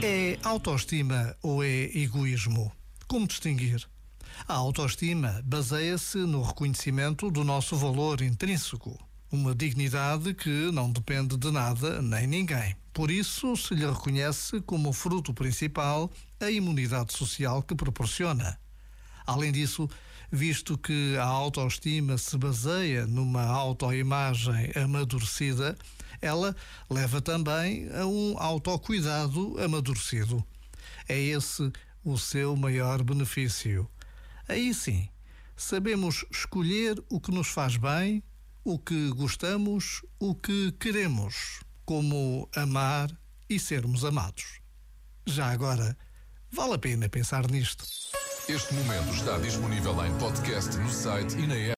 É autoestima ou é egoísmo? Como distinguir? A autoestima baseia-se no reconhecimento do nosso valor intrínseco, uma dignidade que não depende de nada nem ninguém. Por isso, se lhe reconhece como fruto principal a imunidade social que proporciona. Além disso, visto que a autoestima se baseia numa autoimagem amadurecida, ela leva também a um autocuidado amadurecido. É esse o seu maior benefício. Aí sim, sabemos escolher o que nos faz bem, o que gostamos, o que queremos, como amar e sermos amados. Já agora, vale a pena pensar nisto. Este momento está disponível em podcast no site e na app.